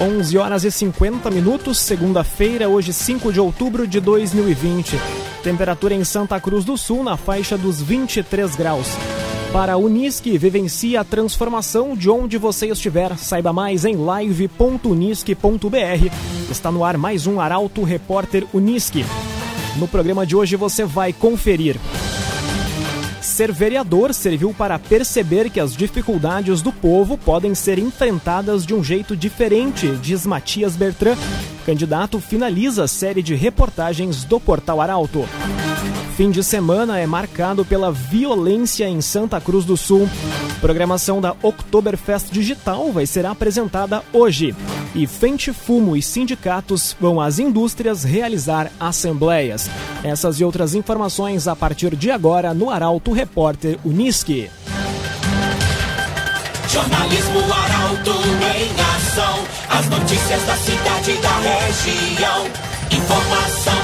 11 horas e 50 minutos, segunda-feira, hoje 5 de outubro de 2020. Temperatura em Santa Cruz do Sul na faixa dos 23 graus. Para a Unisque, vivencie a transformação de onde você estiver. Saiba mais em live.unisque.br. Está no ar mais um Arauto Repórter Unisque. No programa de hoje você vai conferir. Ser vereador serviu para perceber que as dificuldades do povo podem ser enfrentadas de um jeito diferente, diz Matias Bertrand. Candidato finaliza a série de reportagens do Portal Arauto. Fim de semana é marcado pela violência em Santa Cruz do Sul. Programação da Oktoberfest Digital vai ser apresentada hoje. E Fente Fumo e sindicatos vão às indústrias realizar assembleias. Essas e outras informações a partir de agora no Arauto Repórter Unisque. Jornalismo Arauto em ação. As notícias da cidade e da região. Informação.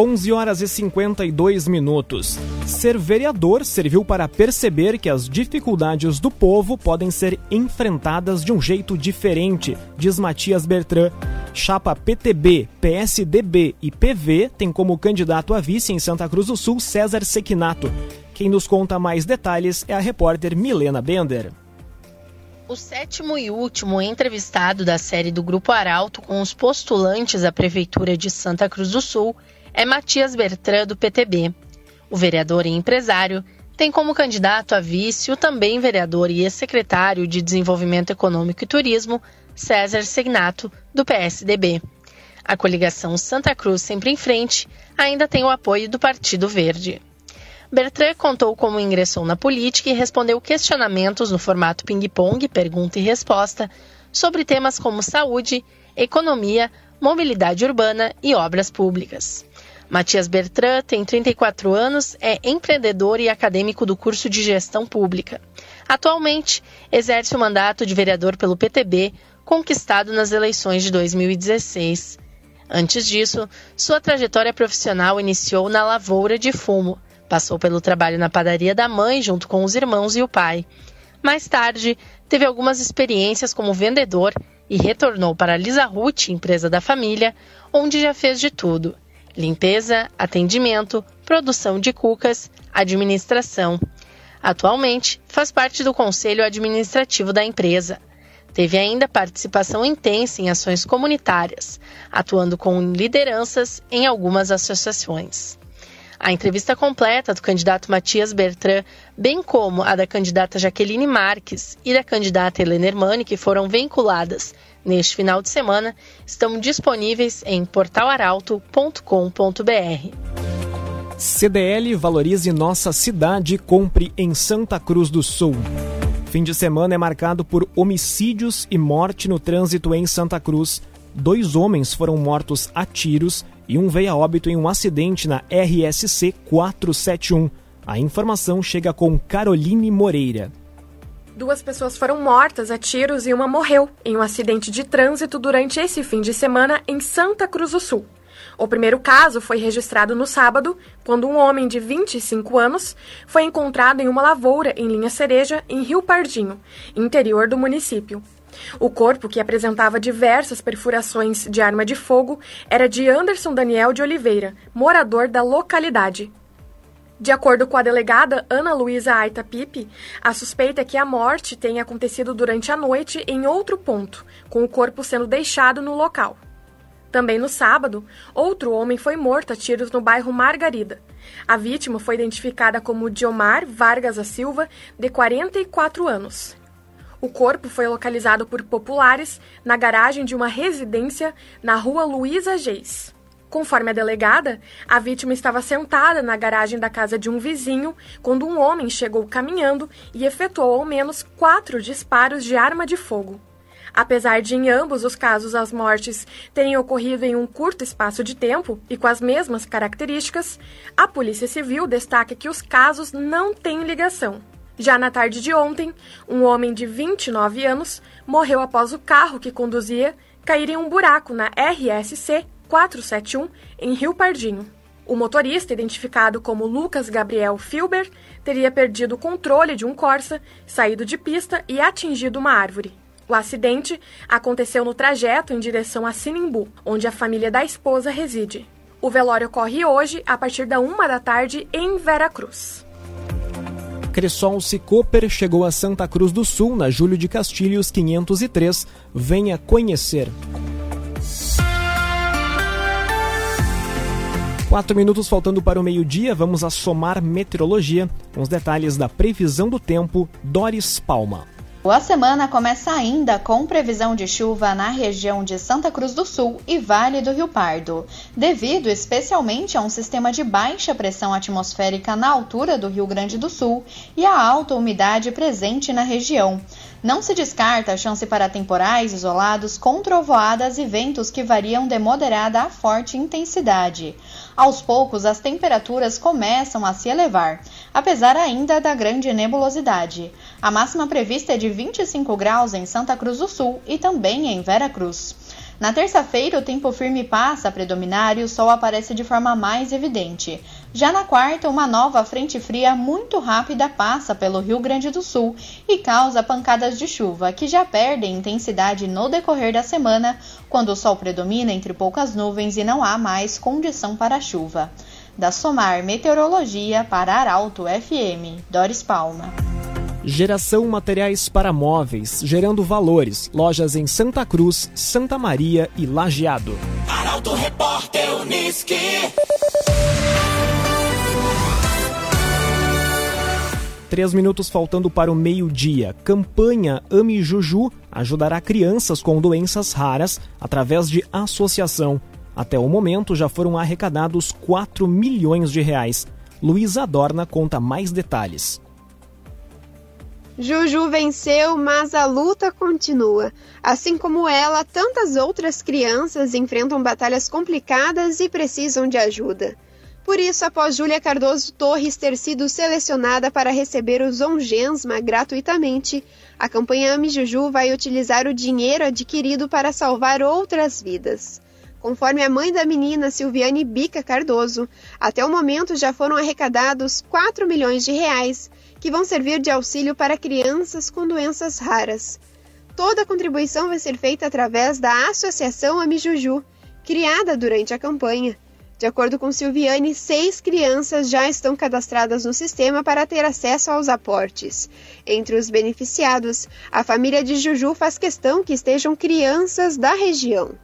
11 horas e 52 minutos. Ser vereador serviu para perceber que as dificuldades do povo podem ser enfrentadas de um jeito diferente, diz Matias Bertrand. Chapa PTB, PSDB e PV tem como candidato a vice em Santa Cruz do Sul César Sequinato. Quem nos conta mais detalhes é a repórter Milena Bender. O sétimo e último entrevistado da série do Grupo Arauto com os postulantes à Prefeitura de Santa Cruz do Sul é Matias Bertrand, do PTB. O vereador e empresário tem como candidato a vice o também vereador e ex-secretário de Desenvolvimento Econômico e Turismo, César Segnato, do PSDB. A coligação Santa Cruz Sempre em Frente ainda tem o apoio do Partido Verde. Bertrand contou como ingressou na política e respondeu questionamentos no formato ping-pong, pergunta e resposta, sobre temas como saúde, economia, mobilidade urbana e obras públicas. Matias Bertrand tem 34 anos, é empreendedor e acadêmico do curso de Gestão Pública. Atualmente, exerce o mandato de vereador pelo PTB, conquistado nas eleições de 2016. Antes disso, sua trajetória profissional iniciou na lavoura de fumo. Passou pelo trabalho na padaria da mãe, junto com os irmãos e o pai. Mais tarde, teve algumas experiências como vendedor e retornou para a Lisa Ruth, empresa da família, onde já fez de tudo limpeza, atendimento, produção de cucas, administração. Atualmente, faz parte do conselho administrativo da empresa. Teve ainda participação intensa em ações comunitárias, atuando com lideranças em algumas associações. A entrevista completa do candidato Matias Bertrand, bem como a da candidata Jaqueline Marques e da candidata Helena Hermani, que foram vinculadas neste final de semana, estão disponíveis em portalaralto.com.br. CDL valorize nossa cidade compre em Santa Cruz do Sul. Fim de semana é marcado por homicídios e morte no trânsito em Santa Cruz. Dois homens foram mortos a tiros e um veio a óbito em um acidente na RSC 471. A informação chega com Caroline Moreira. Duas pessoas foram mortas a tiros e uma morreu em um acidente de trânsito durante esse fim de semana em Santa Cruz do Sul. O primeiro caso foi registrado no sábado, quando um homem de 25 anos foi encontrado em uma lavoura em linha cereja em Rio Pardinho, interior do município. O corpo, que apresentava diversas perfurações de arma de fogo, era de Anderson Daniel de Oliveira, morador da localidade. De acordo com a delegada Ana Luísa Aita Pipe, a suspeita é que a morte tenha acontecido durante a noite em outro ponto, com o corpo sendo deixado no local. Também no sábado, outro homem foi morto a tiros no bairro Margarida. A vítima foi identificada como Diomar Vargas da Silva, de 44 anos. O corpo foi localizado por populares na garagem de uma residência na rua Luísa Geis. Conforme a delegada, a vítima estava sentada na garagem da casa de um vizinho quando um homem chegou caminhando e efetuou ao menos quatro disparos de arma de fogo. Apesar de em ambos os casos as mortes terem ocorrido em um curto espaço de tempo e com as mesmas características, a Polícia Civil destaca que os casos não têm ligação. Já na tarde de ontem, um homem de 29 anos morreu após o carro que conduzia cair em um buraco na RSC 471 em Rio Pardinho. O motorista, identificado como Lucas Gabriel Filber, teria perdido o controle de um Corsa, saído de pista e atingido uma árvore. O acidente aconteceu no trajeto em direção a Sinimbu, onde a família da esposa reside. O velório ocorre hoje, a partir da uma da tarde, em Veracruz. Cressol Cicoper chegou a Santa Cruz do Sul, na Júlio de Castilhos 503. Venha conhecer. Quatro minutos faltando para o meio-dia, vamos assomar meteorologia com os detalhes da previsão do tempo. Doris Palma. A semana começa ainda com previsão de chuva na região de Santa Cruz do Sul e Vale do Rio Pardo, devido especialmente a um sistema de baixa pressão atmosférica na altura do Rio Grande do Sul e a alta umidade presente na região. Não se descarta a chance para temporais isolados com trovoadas e ventos que variam de moderada a forte intensidade. Aos poucos, as temperaturas começam a se elevar, apesar ainda da grande nebulosidade. A máxima prevista é de 25 graus em Santa Cruz do Sul e também em Vera Cruz. Na terça-feira, o tempo firme passa a predominar e o sol aparece de forma mais evidente. Já na quarta, uma nova frente fria muito rápida passa pelo Rio Grande do Sul e causa pancadas de chuva, que já perdem intensidade no decorrer da semana, quando o sol predomina entre poucas nuvens e não há mais condição para chuva. Da Somar Meteorologia para Arauto FM, Doris Palma. Geração Materiais para Móveis, gerando valores. Lojas em Santa Cruz, Santa Maria e Lajeado. Arauto Repórter Uniski. Três minutos faltando para o meio-dia. Campanha Ame Juju ajudará crianças com doenças raras através de associação. Até o momento já foram arrecadados 4 milhões de reais. Luísa Adorna conta mais detalhes. Juju venceu, mas a luta continua. Assim como ela, tantas outras crianças enfrentam batalhas complicadas e precisam de ajuda. Por isso, após Júlia Cardoso Torres ter sido selecionada para receber o Zongensma gratuitamente, a campanha Ame Juju vai utilizar o dinheiro adquirido para salvar outras vidas. Conforme a mãe da menina, Silviane Bica Cardoso, até o momento já foram arrecadados 4 milhões de reais que vão servir de auxílio para crianças com doenças raras. Toda a contribuição vai ser feita através da Associação Amijuju, criada durante a campanha. De acordo com Silviane, seis crianças já estão cadastradas no sistema para ter acesso aos aportes. Entre os beneficiados, a família de Juju faz questão que estejam crianças da região.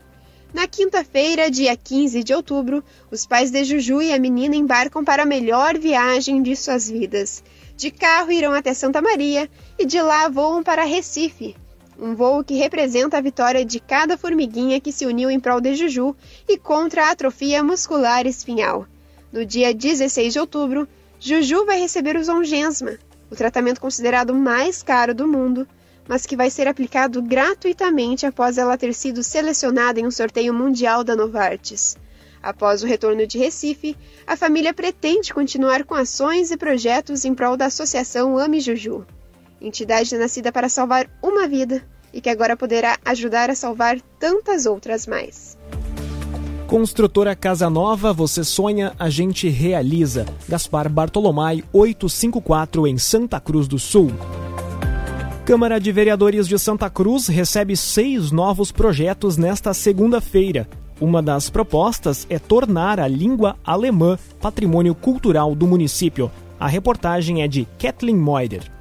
Na quinta-feira, dia 15 de outubro, os pais de Juju e a menina embarcam para a melhor viagem de suas vidas. De carro irão até Santa Maria e de lá voam para Recife. Um voo que representa a vitória de cada formiguinha que se uniu em prol de Juju e contra a atrofia muscular espinhal. No dia 16 de outubro, Juju vai receber o Zongensma, o tratamento considerado mais caro do mundo, mas que vai ser aplicado gratuitamente após ela ter sido selecionada em um sorteio mundial da Novartis. Após o retorno de Recife, a família pretende continuar com ações e projetos em prol da Associação Ame Juju, entidade nascida para salvar uma vida e que agora poderá ajudar a salvar tantas outras mais. Construtora Casa Nova, você sonha, a gente realiza. Gaspar Bartolomai 854 em Santa Cruz do Sul. Câmara de Vereadores de Santa Cruz recebe seis novos projetos nesta segunda-feira. Uma das propostas é tornar a língua alemã patrimônio cultural do município. A reportagem é de Kathleen Moider.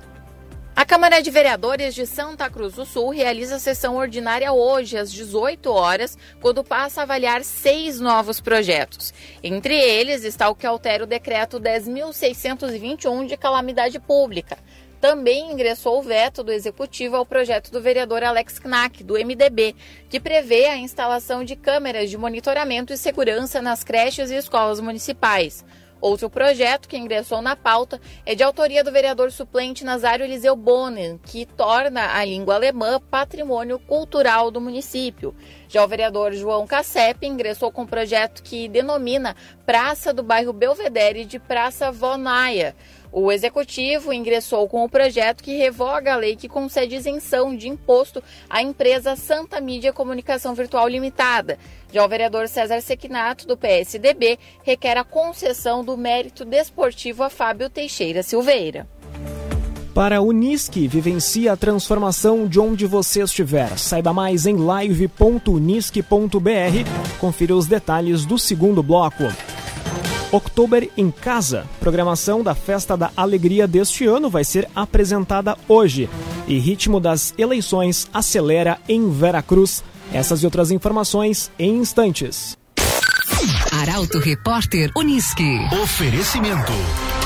A Câmara de Vereadores de Santa Cruz do Sul realiza a sessão ordinária hoje, às 18 horas, quando passa a avaliar seis novos projetos. Entre eles está o que altera o decreto 10.621 de calamidade pública também ingressou o veto do executivo ao projeto do vereador Alex Knack, do MDB, que prevê a instalação de câmeras de monitoramento e segurança nas creches e escolas municipais. Outro projeto que ingressou na pauta é de autoria do vereador suplente Nazário Eliseu Bonen, que torna a língua alemã patrimônio cultural do município. Já o vereador João Cassep ingressou com um projeto que denomina Praça do Bairro Belvedere de Praça Vonaia. O executivo ingressou com o projeto que revoga a lei que concede isenção de imposto à empresa Santa Mídia Comunicação Virtual Limitada. Já o vereador César Sequinato, do PSDB, requer a concessão do mérito desportivo a Fábio Teixeira Silveira. Para Unisque, vivencie a transformação de onde você estiver. Saiba mais em live.unisque.br. Confira os detalhes do segundo bloco. Oktober em Casa. Programação da Festa da Alegria deste ano vai ser apresentada hoje. E ritmo das eleições acelera em Veracruz. Essas e outras informações em instantes. Arauto Repórter Unisque. Oferecimento.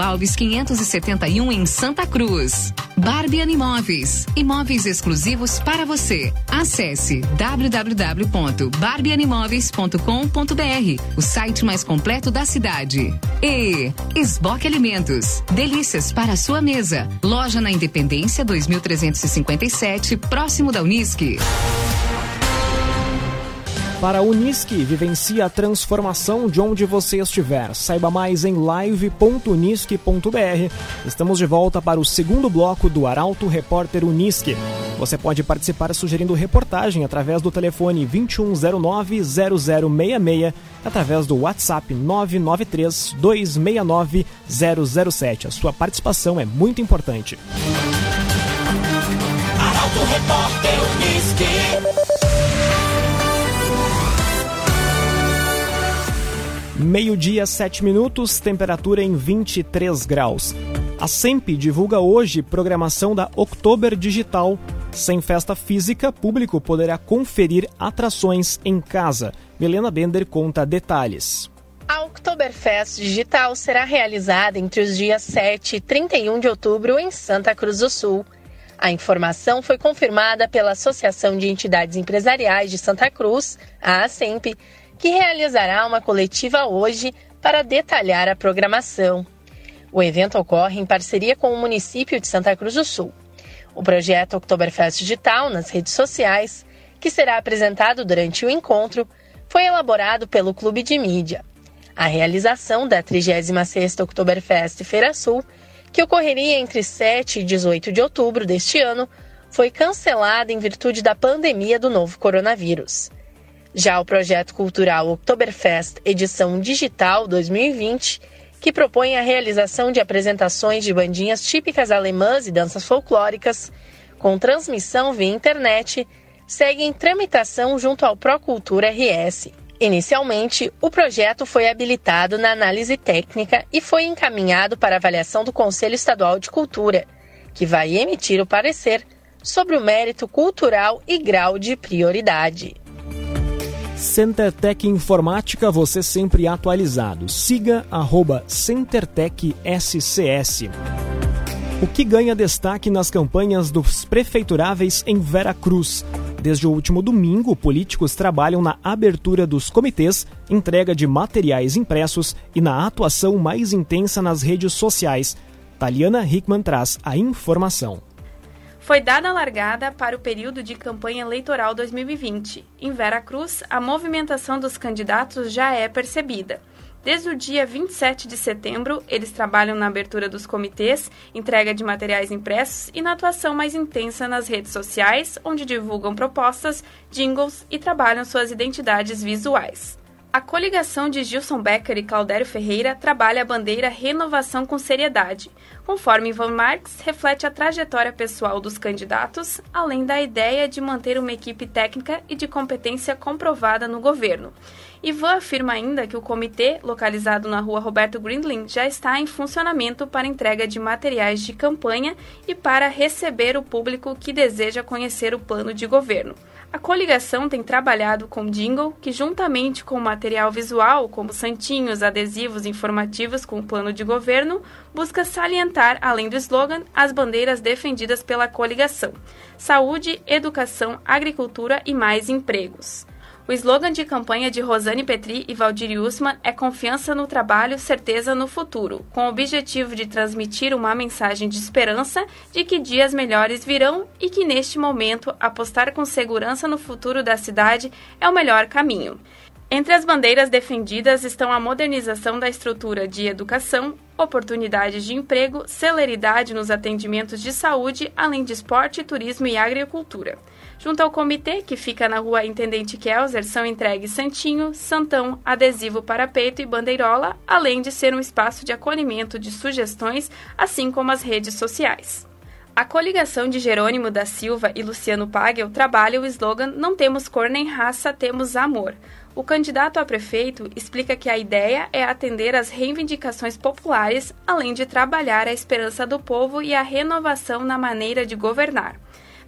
Alves 571 em Santa Cruz. Barbie Imóveis. Imóveis exclusivos para você. Acesse www.barbieanimóveis.com.br, o site mais completo da cidade. E Esboque Alimentos. Delícias para a sua mesa. Loja na Independência 2357, próximo da Unisque. Para a Unisque, vivencie a transformação de onde você estiver. Saiba mais em live.unisque.br. Estamos de volta para o segundo bloco do Arauto Repórter Unisque. Você pode participar sugerindo reportagem através do telefone 2109-0066, através do WhatsApp 993-269-007. A sua participação é muito importante. Arauto Repórter Unisque. Meio-dia, 7 minutos, temperatura em 23 graus. A SEMP divulga hoje programação da Oktober Digital. Sem festa física, público poderá conferir atrações em casa. Milena Bender conta detalhes. A Oktoberfest Digital será realizada entre os dias 7 e 31 de outubro em Santa Cruz do Sul. A informação foi confirmada pela Associação de Entidades Empresariais de Santa Cruz, a ASEMP, que realizará uma coletiva hoje para detalhar a programação. O evento ocorre em parceria com o município de Santa Cruz do Sul. O projeto Oktoberfest Digital nas redes sociais, que será apresentado durante o encontro, foi elaborado pelo Clube de Mídia. A realização da 36ª Oktoberfest Feira Sul, que ocorreria entre 7 e 18 de outubro deste ano, foi cancelada em virtude da pandemia do novo coronavírus. Já o projeto cultural Oktoberfest Edição Digital 2020, que propõe a realização de apresentações de bandinhas típicas alemãs e danças folclóricas, com transmissão via internet, segue em tramitação junto ao Procultura RS. Inicialmente, o projeto foi habilitado na análise técnica e foi encaminhado para avaliação do Conselho Estadual de Cultura, que vai emitir o parecer sobre o mérito cultural e grau de prioridade. CenterTech Informática, você sempre atualizado. Siga arroba CenterTech SCS. O que ganha destaque nas campanhas dos prefeituráveis em Vera Cruz? Desde o último domingo, políticos trabalham na abertura dos comitês, entrega de materiais impressos e na atuação mais intensa nas redes sociais. Taliana Hickman traz a informação. Foi dada a largada para o período de campanha eleitoral 2020. Em Veracruz, a movimentação dos candidatos já é percebida. Desde o dia 27 de setembro, eles trabalham na abertura dos comitês, entrega de materiais impressos e na atuação mais intensa nas redes sociais, onde divulgam propostas, jingles e trabalham suas identidades visuais. A coligação de Gilson Becker e Claudério Ferreira trabalha a bandeira Renovação com Seriedade. Conforme Ivan Marx, reflete a trajetória pessoal dos candidatos, além da ideia de manter uma equipe técnica e de competência comprovada no governo. Ivan afirma ainda que o comitê, localizado na rua Roberto Grindlin, já está em funcionamento para entrega de materiais de campanha e para receber o público que deseja conhecer o plano de governo. A coligação tem trabalhado com jingle, que juntamente com material visual, como santinhos, adesivos informativos com o plano de governo, busca salientar, além do slogan, as bandeiras defendidas pela coligação: saúde, educação, agricultura e mais empregos. O slogan de campanha de Rosane Petri e Valdir Usman é confiança no trabalho, certeza no futuro, com o objetivo de transmitir uma mensagem de esperança de que dias melhores virão e que neste momento apostar com segurança no futuro da cidade é o melhor caminho. Entre as bandeiras defendidas estão a modernização da estrutura de educação, oportunidades de emprego, celeridade nos atendimentos de saúde, além de esporte, turismo e agricultura. Junto ao comitê, que fica na rua Intendente Kelzer, são entregues santinho, santão, adesivo para peito e bandeirola, além de ser um espaço de acolhimento de sugestões, assim como as redes sociais. A coligação de Jerônimo da Silva e Luciano Pagel trabalha o slogan Não temos cor nem raça, temos amor. O candidato a prefeito explica que a ideia é atender às reivindicações populares, além de trabalhar a esperança do povo e a renovação na maneira de governar.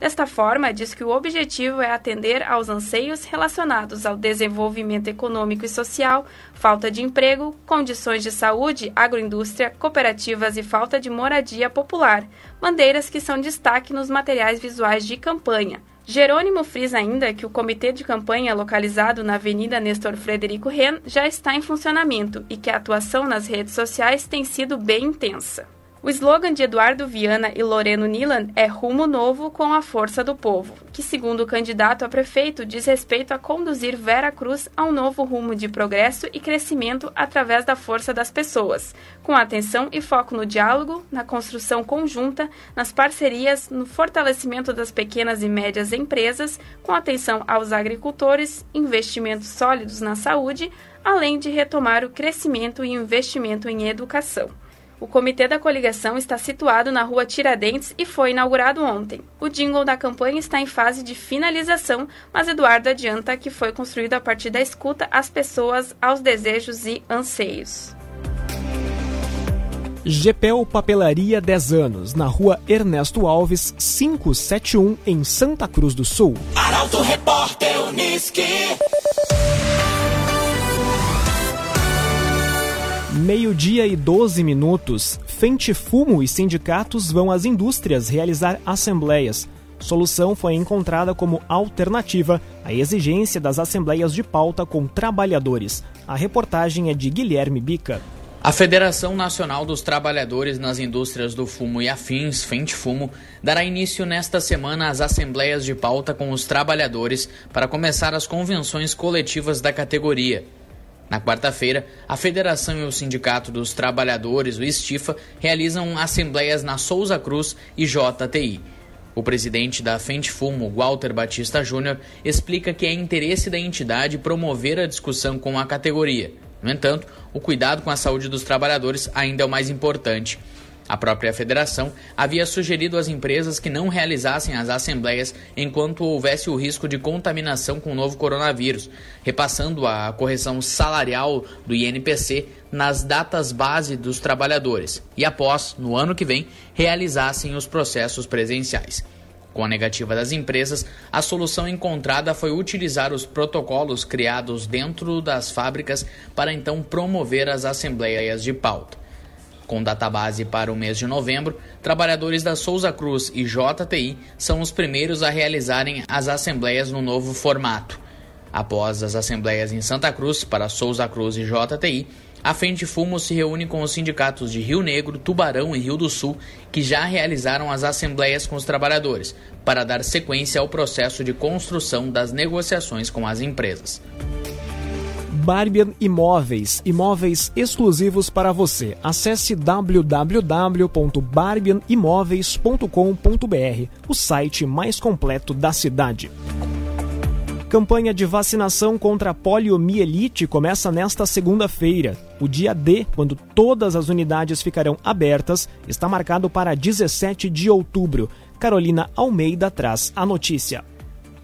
Desta forma, diz que o objetivo é atender aos anseios relacionados ao desenvolvimento econômico e social, falta de emprego, condições de saúde, agroindústria, cooperativas e falta de moradia popular, bandeiras que são destaque nos materiais visuais de campanha. Jerônimo frisa ainda que o comitê de campanha localizado na Avenida Nestor Frederico Ren já está em funcionamento e que a atuação nas redes sociais tem sido bem intensa. O slogan de Eduardo Viana e Loreno Nilan é Rumo Novo com a Força do Povo, que, segundo o candidato a prefeito, diz respeito a conduzir Vera Cruz a um novo rumo de progresso e crescimento através da força das pessoas, com atenção e foco no diálogo, na construção conjunta, nas parcerias, no fortalecimento das pequenas e médias empresas, com atenção aos agricultores, investimentos sólidos na saúde, além de retomar o crescimento e investimento em educação. O comitê da coligação está situado na rua Tiradentes e foi inaugurado ontem. O jingle da campanha está em fase de finalização, mas Eduardo adianta que foi construído a partir da escuta às pessoas, aos desejos e anseios. GPEL Papelaria 10 anos, na rua Ernesto Alves, 571, em Santa Cruz do Sul. Arauto Repórter Uniski. Meio-dia e 12 minutos. Fente Fumo e sindicatos vão às indústrias realizar assembleias. Solução foi encontrada como alternativa à exigência das assembleias de pauta com trabalhadores. A reportagem é de Guilherme Bica. A Federação Nacional dos Trabalhadores nas Indústrias do Fumo e Afins, Fente Fumo, dará início nesta semana às assembleias de pauta com os trabalhadores para começar as convenções coletivas da categoria. Na quarta-feira, a Federação e o Sindicato dos Trabalhadores, o Estifa, realizam assembleias na Souza Cruz e JTI. O presidente da Fente Fumo, Walter Batista Júnior, explica que é interesse da entidade promover a discussão com a categoria. No entanto, o cuidado com a saúde dos trabalhadores ainda é o mais importante. A própria federação havia sugerido às empresas que não realizassem as assembleias enquanto houvesse o risco de contaminação com o novo coronavírus, repassando a correção salarial do INPC nas datas base dos trabalhadores e após, no ano que vem, realizassem os processos presenciais. Com a negativa das empresas, a solução encontrada foi utilizar os protocolos criados dentro das fábricas para então promover as assembleias de pauta. Com database para o mês de novembro, trabalhadores da Souza Cruz e JTI são os primeiros a realizarem as assembleias no novo formato. Após as assembleias em Santa Cruz para Souza Cruz e JTI, a Fente Fumo se reúne com os sindicatos de Rio Negro, Tubarão e Rio do Sul, que já realizaram as assembleias com os trabalhadores, para dar sequência ao processo de construção das negociações com as empresas. Barbian Imóveis, imóveis exclusivos para você. Acesse www.barbianimoveis.com.br, o site mais completo da cidade. campanha de vacinação contra a poliomielite começa nesta segunda-feira. O dia D, quando todas as unidades ficarão abertas, está marcado para 17 de outubro. Carolina Almeida traz a notícia.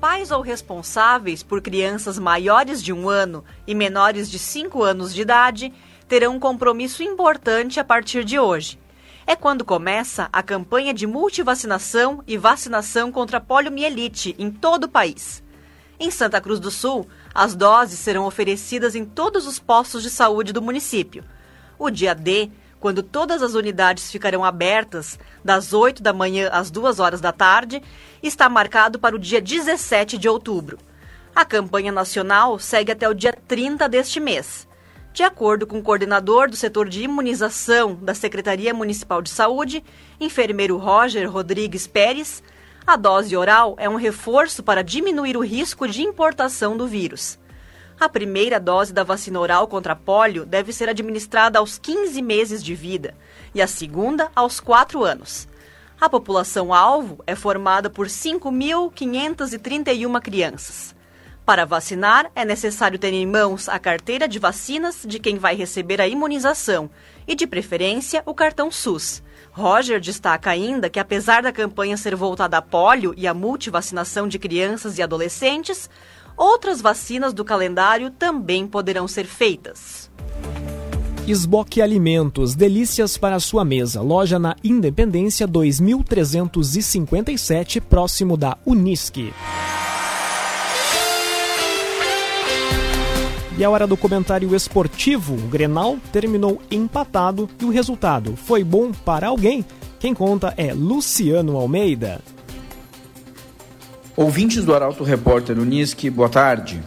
Pais ou responsáveis por crianças maiores de um ano e menores de 5 anos de idade terão um compromisso importante a partir de hoje. É quando começa a campanha de multivacinação e vacinação contra poliomielite em todo o país. Em Santa Cruz do Sul, as doses serão oferecidas em todos os postos de saúde do município. O dia D, quando todas as unidades ficarão abertas, das 8 da manhã às 2 horas da tarde, está marcado para o dia 17 de outubro. A campanha nacional segue até o dia 30 deste mês. De acordo com o coordenador do setor de imunização da Secretaria Municipal de Saúde, enfermeiro Roger Rodrigues Pérez, a dose oral é um reforço para diminuir o risco de importação do vírus. A primeira dose da vacina oral contra pólio deve ser administrada aos 15 meses de vida e a segunda aos 4 anos. A população-alvo é formada por 5.531 crianças. Para vacinar, é necessário ter em mãos a carteira de vacinas de quem vai receber a imunização e, de preferência, o cartão SUS. Roger destaca ainda que, apesar da campanha ser voltada a pólio e a multivacinação de crianças e adolescentes, outras vacinas do calendário também poderão ser feitas. Esboque Alimentos, delícias para sua mesa. Loja na Independência 2357, próximo da Unisque. E a hora do comentário esportivo, o Grenal terminou empatado e o resultado foi bom para alguém. Quem conta é Luciano Almeida. Ouvintes do Arauto Repórter Unisque, boa tarde.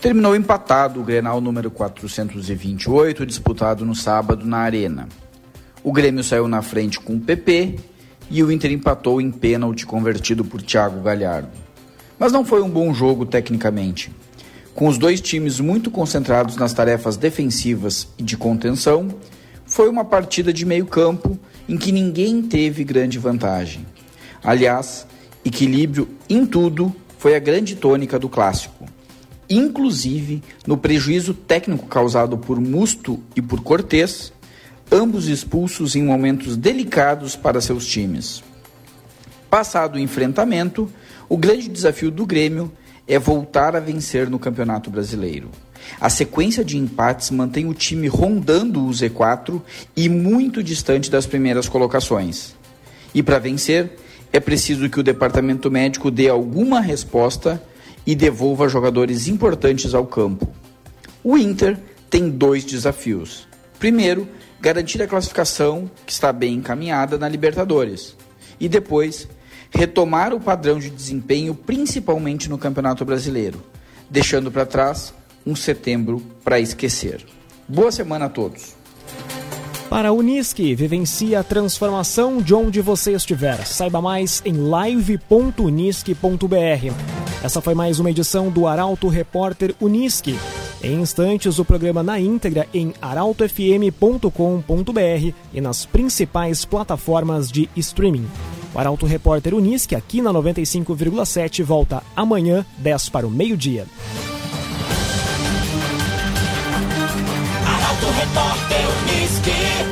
Terminou empatado o Grenal número 428, disputado no sábado na Arena. O Grêmio saiu na frente com o PP e o Inter empatou em pênalti convertido por Thiago Galhardo. Mas não foi um bom jogo tecnicamente. Com os dois times muito concentrados nas tarefas defensivas e de contenção, foi uma partida de meio campo em que ninguém teve grande vantagem. Aliás, equilíbrio em tudo foi a grande tônica do clássico, inclusive no prejuízo técnico causado por Musto e por Cortez, ambos expulsos em momentos delicados para seus times. Passado o enfrentamento, o grande desafio do Grêmio é voltar a vencer no Campeonato Brasileiro. A sequência de empates mantém o time rondando o Z4 e muito distante das primeiras colocações. E para vencer, é preciso que o departamento médico dê alguma resposta e devolva jogadores importantes ao campo. O Inter tem dois desafios. Primeiro, garantir a classificação, que está bem encaminhada na Libertadores. E depois, retomar o padrão de desempenho, principalmente no Campeonato Brasileiro, deixando para trás um setembro para esquecer. Boa semana a todos. Para a Unisque, vivencie a transformação de onde você estiver. Saiba mais em live.unisque.br. Essa foi mais uma edição do Arauto Repórter Unisque. Em instantes, o programa na íntegra em arautofm.com.br e nas principais plataformas de streaming. O Arauto Repórter Unisque, aqui na 95,7, volta amanhã, 10 para o meio-dia. Arauto Repórter Unisque. scared.